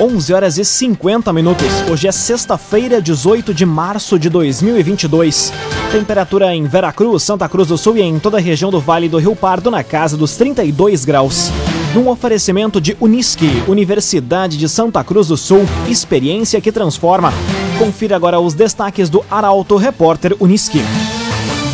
11 horas e 50 minutos. Hoje é sexta-feira, 18 de março de 2022. Temperatura em Veracruz, Santa Cruz do Sul e em toda a região do Vale do Rio Pardo na casa dos 32 graus. Um oferecimento de Unisque, Universidade de Santa Cruz do Sul, experiência que transforma. Confira agora os destaques do Arauto Repórter Unisque.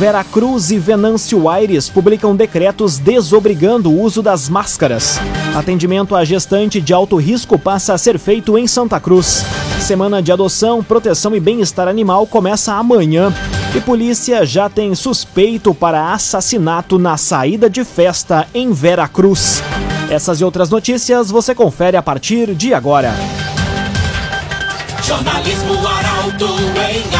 Veracruz e Venâncio Aires publicam decretos desobrigando o uso das máscaras. Atendimento a gestante de alto risco passa a ser feito em Santa Cruz. Semana de adoção, proteção e bem-estar animal começa amanhã. E polícia já tem suspeito para assassinato na saída de festa em Veracruz. Essas e outras notícias você confere a partir de agora. Jornalismo Arauto em.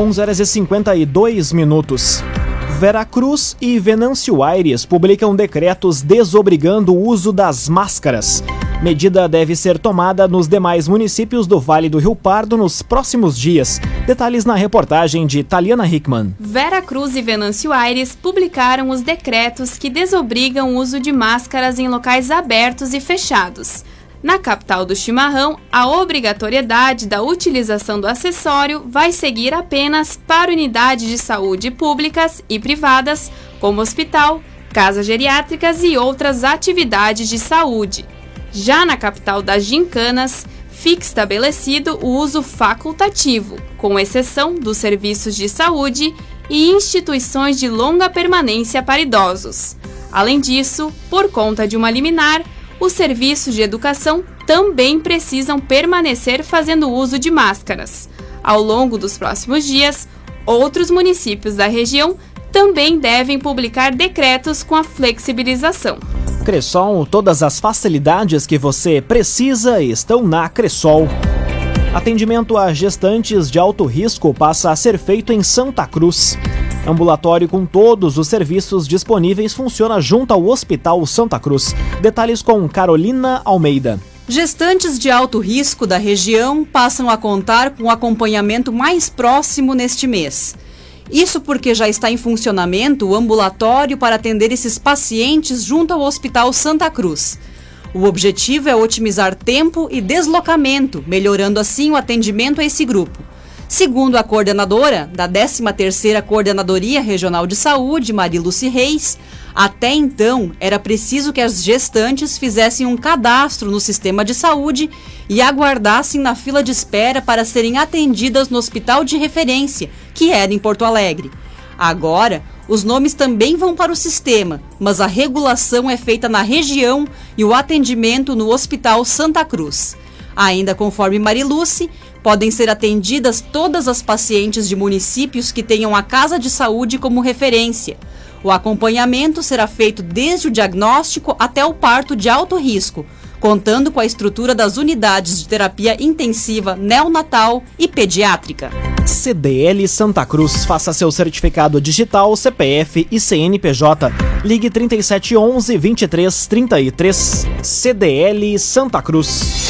11 horas e 52 minutos. Veracruz e Venâncio Aires publicam decretos desobrigando o uso das máscaras. Medida deve ser tomada nos demais municípios do Vale do Rio Pardo nos próximos dias. Detalhes na reportagem de Taliana Hickman. Vera Cruz e Venâncio Aires publicaram os decretos que desobrigam o uso de máscaras em locais abertos e fechados. Na capital do chimarrão, a obrigatoriedade da utilização do acessório vai seguir apenas para unidades de saúde públicas e privadas, como hospital, casas geriátricas e outras atividades de saúde. Já na capital das gincanas, fica estabelecido o uso facultativo, com exceção dos serviços de saúde e instituições de longa permanência para idosos. Além disso, por conta de uma liminar, os serviços de educação também precisam permanecer fazendo uso de máscaras. Ao longo dos próximos dias, outros municípios da região também devem publicar decretos com a flexibilização. Cressol, todas as facilidades que você precisa estão na Cressol. Atendimento a gestantes de alto risco passa a ser feito em Santa Cruz. Ambulatório com todos os serviços disponíveis funciona junto ao Hospital Santa Cruz. Detalhes com Carolina Almeida. Gestantes de alto risco da região passam a contar com acompanhamento mais próximo neste mês. Isso porque já está em funcionamento o ambulatório para atender esses pacientes junto ao Hospital Santa Cruz. O objetivo é otimizar tempo e deslocamento, melhorando assim o atendimento a esse grupo. Segundo a coordenadora da 13ª Coordenadoria Regional de Saúde, Mariluce Reis, até então era preciso que as gestantes fizessem um cadastro no sistema de saúde e aguardassem na fila de espera para serem atendidas no hospital de referência, que era em Porto Alegre. Agora, os nomes também vão para o sistema, mas a regulação é feita na região e o atendimento no Hospital Santa Cruz. Ainda conforme Mariluce, podem ser atendidas todas as pacientes de municípios que tenham a casa de saúde como referência. O acompanhamento será feito desde o diagnóstico até o parto de alto risco, contando com a estrutura das unidades de terapia intensiva neonatal e pediátrica. CDL Santa Cruz. Faça seu certificado digital, CPF e CNPJ. Ligue 3711 2333. CDL Santa Cruz.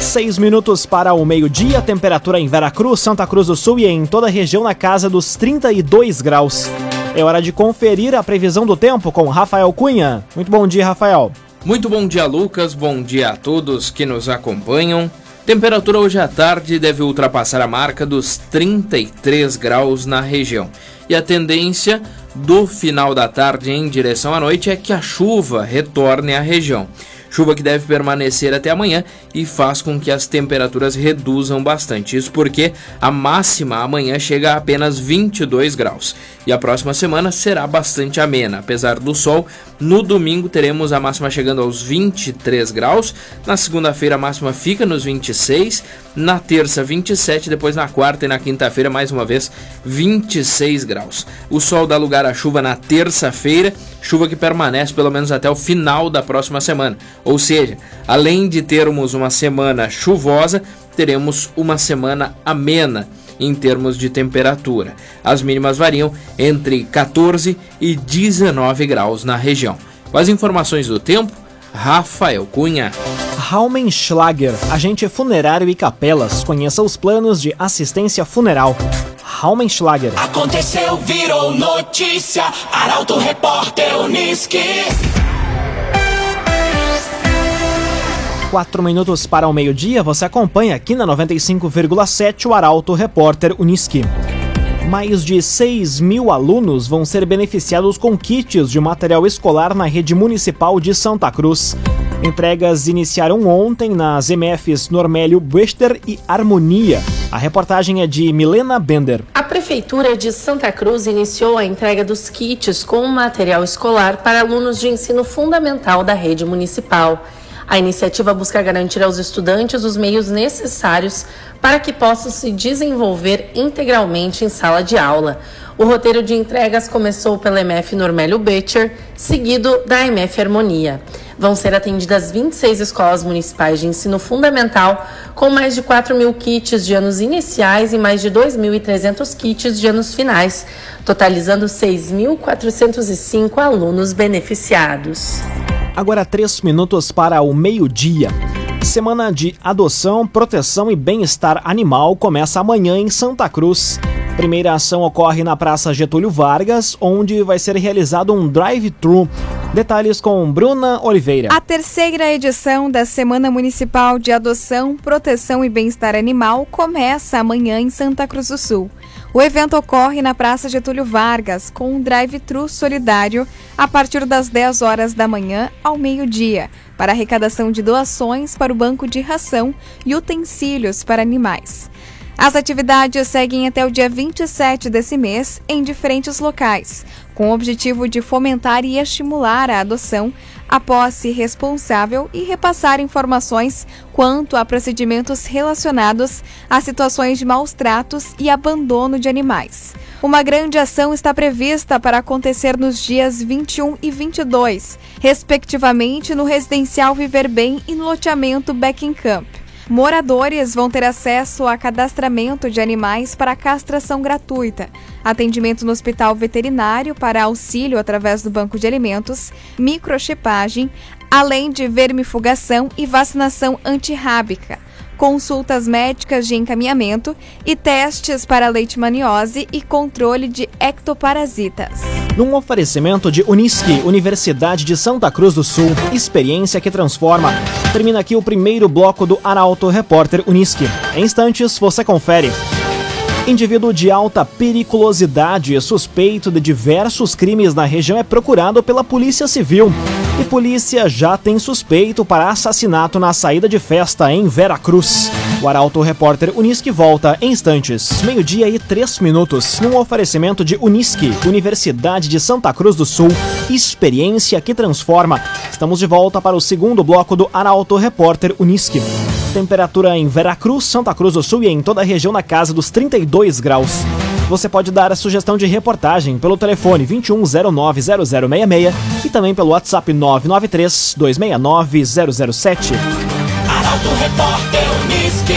Seis minutos para o meio-dia, temperatura em Veracruz, Santa Cruz do Sul e em toda a região na casa dos 32 graus. É hora de conferir a previsão do tempo com Rafael Cunha. Muito bom dia, Rafael. Muito bom dia, Lucas. Bom dia a todos que nos acompanham. Temperatura hoje à tarde deve ultrapassar a marca dos 33 graus na região. E a tendência do final da tarde em direção à noite é que a chuva retorne à região. Chuva que deve permanecer até amanhã e faz com que as temperaturas reduzam bastante. Isso porque a máxima amanhã chega a apenas 22 graus. E a próxima semana será bastante amena, apesar do sol. No domingo teremos a máxima chegando aos 23 graus. Na segunda-feira a máxima fica nos 26. Na terça, 27. Depois na quarta e na quinta-feira, mais uma vez, 26 graus. O sol dá lugar à chuva na terça-feira. Chuva que permanece pelo menos até o final da próxima semana Ou seja, além de termos uma semana chuvosa, teremos uma semana amena em termos de temperatura. As mínimas variam entre 14 e 19 graus na região. Com as informações do tempo, Rafael Cunha. Raumenschlager, agente funerário e capelas. Conheça os planos de assistência funeral. Raumenschlager. Aconteceu, virou notícia. Arauto Repórter Uniski. Quatro minutos para o meio-dia, você acompanha aqui na 95,7 o Arauto Repórter Uniski. Mais de 6 mil alunos vão ser beneficiados com kits de material escolar na rede municipal de Santa Cruz. Entregas iniciaram ontem nas MFs Normélio Buester e Harmonia. A reportagem é de Milena Bender. A Prefeitura de Santa Cruz iniciou a entrega dos kits com material escolar para alunos de ensino fundamental da rede municipal. A iniciativa busca garantir aos estudantes os meios necessários para que possam se desenvolver integralmente em sala de aula. O roteiro de entregas começou pela MF Normélio Betcher, seguido da MF Harmonia. Vão ser atendidas 26 escolas municipais de ensino fundamental, com mais de 4 mil kits de anos iniciais e mais de 2.300 kits de anos finais, totalizando 6.405 alunos beneficiados. Agora três minutos para o meio-dia. Semana de adoção, proteção e bem-estar animal começa amanhã em Santa Cruz. Primeira ação ocorre na Praça Getúlio Vargas, onde vai ser realizado um drive-thru. Detalhes com Bruna Oliveira. A terceira edição da Semana Municipal de Adoção, Proteção e Bem-Estar Animal começa amanhã em Santa Cruz do Sul. O evento ocorre na Praça Getúlio Vargas, com um drive-thru solidário a partir das 10 horas da manhã ao meio-dia, para arrecadação de doações para o Banco de Ração e utensílios para animais. As atividades seguem até o dia 27 desse mês em diferentes locais, com o objetivo de fomentar e estimular a adoção, a posse responsável e repassar informações quanto a procedimentos relacionados a situações de maus tratos e abandono de animais. Uma grande ação está prevista para acontecer nos dias 21 e 22, respectivamente no residencial Viver Bem e no loteamento Camp. Moradores vão ter acesso a cadastramento de animais para castração gratuita, atendimento no hospital veterinário para auxílio através do banco de alimentos, microchipagem, além de vermifugação e vacinação antirrábica consultas médicas de encaminhamento e testes para leishmaniose e controle de ectoparasitas. Num oferecimento de Unisque, Universidade de Santa Cruz do Sul, experiência que transforma. Termina aqui o primeiro bloco do Arauto Repórter Unisque. Em instantes, você confere. Indivíduo de alta periculosidade suspeito de diversos crimes na região é procurado pela Polícia Civil. E polícia já tem suspeito para assassinato na saída de festa em Veracruz. O Arauto Repórter Unisque volta em instantes, meio-dia e três minutos, num oferecimento de Unisque, Universidade de Santa Cruz do Sul, experiência que transforma. Estamos de volta para o segundo bloco do Arauto Repórter Unisque. Temperatura em Veracruz, Santa Cruz do Sul e em toda a região na casa dos 32 graus. Você pode dar a sugestão de reportagem pelo telefone 21090066 e também pelo WhatsApp 993 269 007. Arauto Repórter Unisque.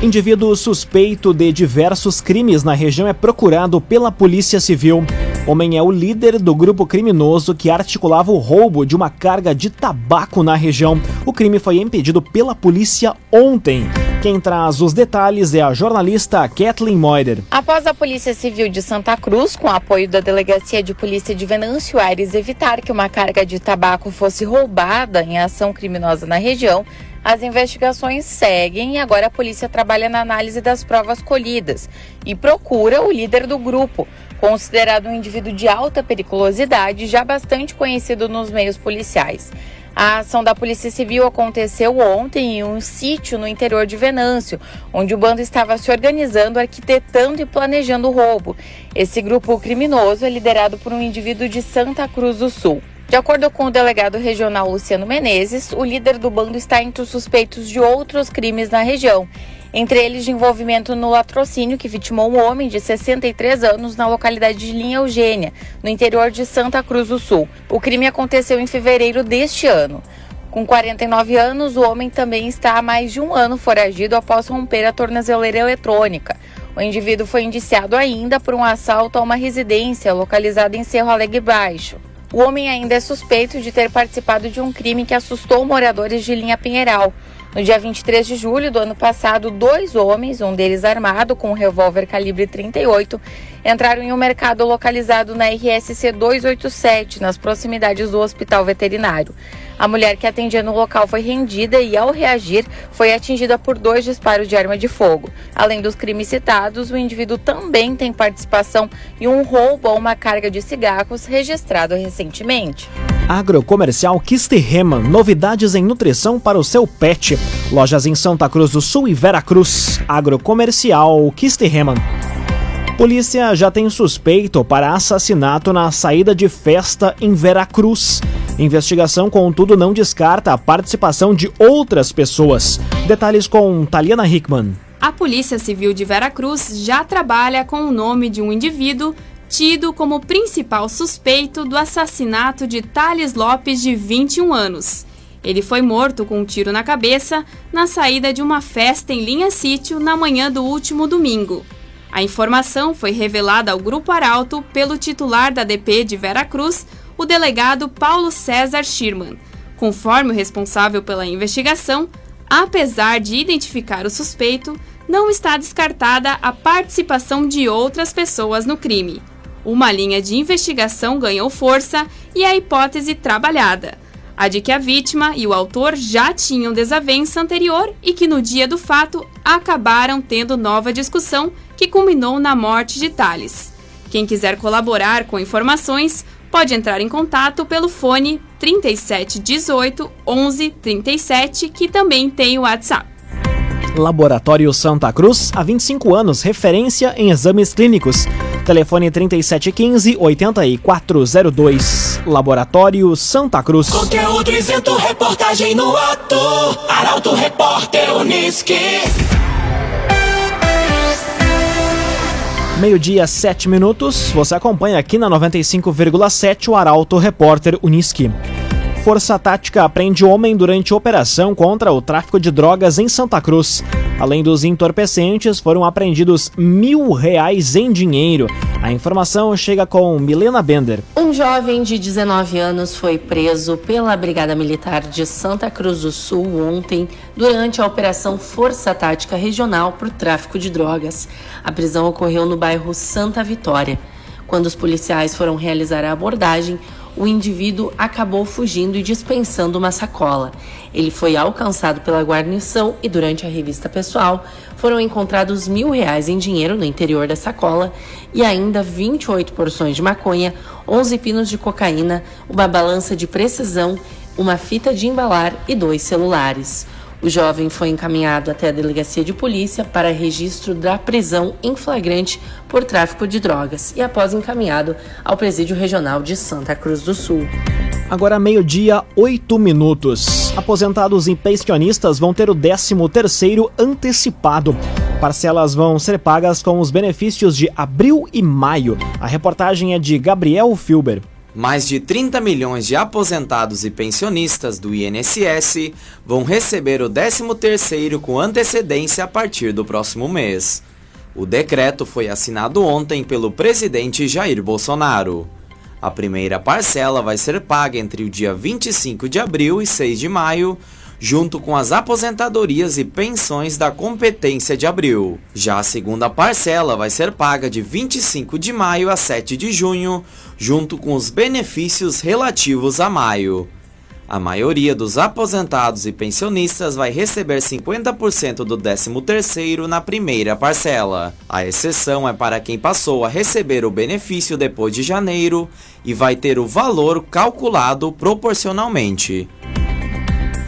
Indivíduo suspeito de diversos crimes na região é procurado pela Polícia Civil. Homem é o líder do grupo criminoso que articulava o roubo de uma carga de tabaco na região. O crime foi impedido pela polícia ontem. Quem traz os detalhes é a jornalista Kathleen Moider. Após a Polícia Civil de Santa Cruz, com apoio da Delegacia de Polícia de Venâncio Aires, evitar que uma carga de tabaco fosse roubada em ação criminosa na região, as investigações seguem e agora a polícia trabalha na análise das provas colhidas e procura o líder do grupo, considerado um indivíduo de alta periculosidade, já bastante conhecido nos meios policiais. A ação da Polícia Civil aconteceu ontem em um sítio no interior de Venâncio, onde o bando estava se organizando, arquitetando e planejando o roubo. Esse grupo criminoso é liderado por um indivíduo de Santa Cruz do Sul. De acordo com o delegado regional Luciano Menezes, o líder do bando está entre os suspeitos de outros crimes na região. entre eles de envolvimento no latrocínio que vitimou um homem de 63 anos na localidade de Linha Eugênia, no interior de Santa Cruz do Sul. O crime aconteceu em fevereiro deste ano. Com 49 anos, o homem também está há mais de um ano foragido após romper a tornozeleira eletrônica. O indivíduo foi indiciado ainda por um assalto a uma residência localizada em Cerro Alegre Baixo. O homem ainda é suspeito de ter participado de um crime que assustou moradores de Linha Pinheiral. No dia 23 de julho do ano passado, dois homens, um deles armado com um revólver calibre 38, entraram em um mercado localizado na RSC 287, nas proximidades do hospital veterinário. A mulher que atendia no local foi rendida e, ao reagir, foi atingida por dois disparos de arma de fogo. Além dos crimes citados, o indivíduo também tem participação em um roubo a uma carga de cigarros registrado recentemente. Agrocomercial Kisterreman, novidades em nutrição para o seu pet. Lojas em Santa Cruz do Sul e Veracruz. Agrocomercial Kisterreman. Polícia já tem suspeito para assassinato na saída de festa em Veracruz. Investigação, contudo, não descarta a participação de outras pessoas. Detalhes com Taliana Hickman. A Polícia Civil de Veracruz já trabalha com o nome de um indivíduo tido como principal suspeito do assassinato de Thales Lopes, de 21 anos. Ele foi morto com um tiro na cabeça na saída de uma festa em Linha Sítio na manhã do último domingo. A informação foi revelada ao Grupo Arauto pelo titular da DP de Veracruz, o delegado Paulo César Schirman. Conforme o responsável pela investigação, apesar de identificar o suspeito, não está descartada a participação de outras pessoas no crime. Uma linha de investigação ganhou força e a hipótese trabalhada. A de que a vítima e o autor já tinham desavença anterior e que no dia do fato acabaram tendo nova discussão que culminou na morte de Thales. Quem quiser colaborar com informações pode entrar em contato pelo fone 3718 1137, que também tem o WhatsApp. Laboratório Santa Cruz, há 25 anos, referência em exames clínicos. Telefone 3715 8402. Laboratório Santa Cruz. Conteúdo isento, reportagem no ato. Arauto Repórter Uniski. Meio-dia, 7 minutos. Você acompanha aqui na 95,7 o Arauto Repórter Uniski. Força Tática prende homem durante operação contra o tráfico de drogas em Santa Cruz. Além dos entorpecentes, foram apreendidos mil reais em dinheiro. A informação chega com Milena Bender. Um jovem de 19 anos foi preso pela Brigada Militar de Santa Cruz do Sul ontem durante a Operação Força Tática Regional por Tráfico de Drogas. A prisão ocorreu no bairro Santa Vitória. Quando os policiais foram realizar a abordagem, o indivíduo acabou fugindo e dispensando uma sacola. Ele foi alcançado pela guarnição e, durante a revista pessoal, foram encontrados mil reais em dinheiro no interior da sacola e ainda 28 porções de maconha, 11 pinos de cocaína, uma balança de precisão, uma fita de embalar e dois celulares. O jovem foi encaminhado até a delegacia de polícia para registro da prisão em flagrante por tráfico de drogas e após encaminhado ao presídio regional de Santa Cruz do Sul. Agora meio-dia, 8 minutos. Aposentados e pensionistas vão ter o 13º antecipado. Parcelas vão ser pagas com os benefícios de abril e maio. A reportagem é de Gabriel Filber. Mais de 30 milhões de aposentados e pensionistas do INSS vão receber o 13º com antecedência a partir do próximo mês. O decreto foi assinado ontem pelo presidente Jair Bolsonaro. A primeira parcela vai ser paga entre o dia 25 de abril e 6 de maio, junto com as aposentadorias e pensões da competência de abril. Já a segunda parcela vai ser paga de 25 de maio a 7 de junho, junto com os benefícios relativos a maio. A maioria dos aposentados e pensionistas vai receber 50% do 13º na primeira parcela. A exceção é para quem passou a receber o benefício depois de janeiro e vai ter o valor calculado proporcionalmente.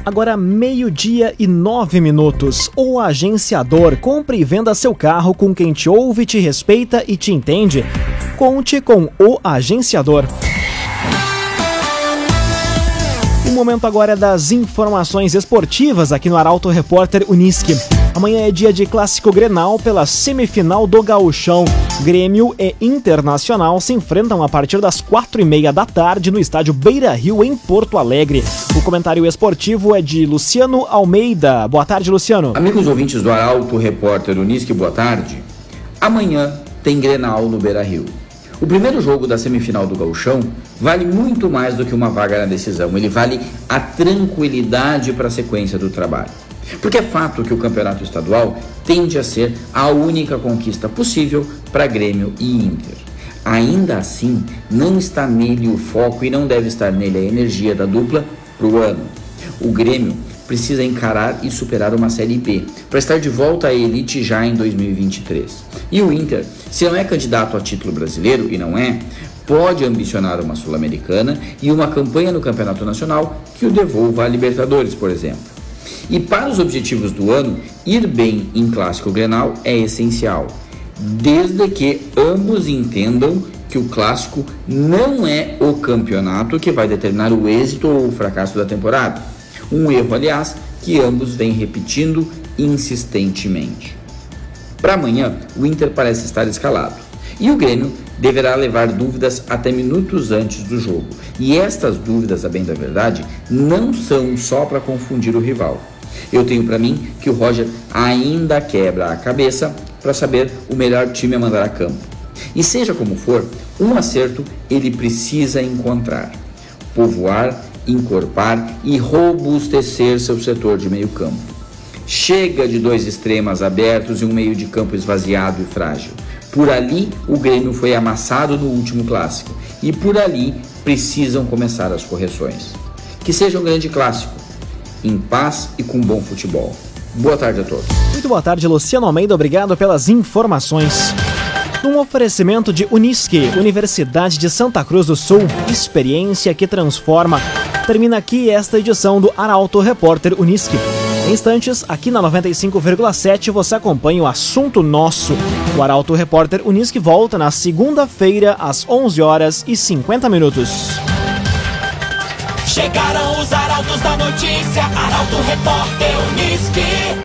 Agora, meio-dia e nove minutos. O agenciador compre e venda seu carro com quem te ouve, te respeita e te entende. Conte com o agenciador. O momento agora é das informações esportivas aqui no Arauto Repórter Uniski. Amanhã é dia de clássico Grenal pela semifinal do Gauchão. Grêmio e Internacional se enfrentam a partir das quatro e meia da tarde no estádio Beira Rio, em Porto Alegre. O comentário esportivo é de Luciano Almeida. Boa tarde, Luciano. Amigos ouvintes do Arauto, repórter Unisque, boa tarde. Amanhã tem Grenal no Beira Rio. O primeiro jogo da semifinal do Gauchão vale muito mais do que uma vaga na decisão. Ele vale a tranquilidade para a sequência do trabalho. Porque é fato que o campeonato estadual tende a ser a única conquista possível para Grêmio e Inter. Ainda assim, não está nele o foco e não deve estar nele a energia da dupla para o ano. O Grêmio precisa encarar e superar uma Série B para estar de volta à elite já em 2023. E o Inter, se não é candidato a título brasileiro, e não é, pode ambicionar uma Sul-Americana e uma campanha no Campeonato Nacional que o devolva à Libertadores, por exemplo. E para os objetivos do ano, ir bem em Clássico Grenal é essencial, desde que ambos entendam que o Clássico não é o campeonato que vai determinar o êxito ou o fracasso da temporada. Um erro, aliás, que ambos vêm repetindo insistentemente. Para amanhã, o Inter parece estar escalado. E o Grêmio deverá levar dúvidas até minutos antes do jogo. E estas dúvidas, a bem da verdade, não são só para confundir o rival. Eu tenho para mim que o Roger ainda quebra a cabeça para saber o melhor time a mandar a campo. E seja como for, um acerto ele precisa encontrar: povoar, encorpar e robustecer seu setor de meio campo. Chega de dois extremas abertos e um meio de campo esvaziado e frágil. Por ali, o Grêmio foi amassado no último clássico e por ali precisam começar as correções. Que seja um grande clássico, em paz e com bom futebol. Boa tarde a todos. Muito boa tarde, Luciano Almeida. Obrigado pelas informações. Num oferecimento de Unisque, Universidade de Santa Cruz do Sul, experiência que transforma. Termina aqui esta edição do Arauto Repórter Unisque. Instantes, aqui na 95,7 você acompanha o assunto nosso. O Arauto Repórter Unisque volta na segunda-feira às 11 horas e 50 minutos. Chegaram os arautos da notícia, Arauto Repórter Unisque.